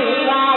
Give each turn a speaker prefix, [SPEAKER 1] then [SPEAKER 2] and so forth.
[SPEAKER 1] ہوا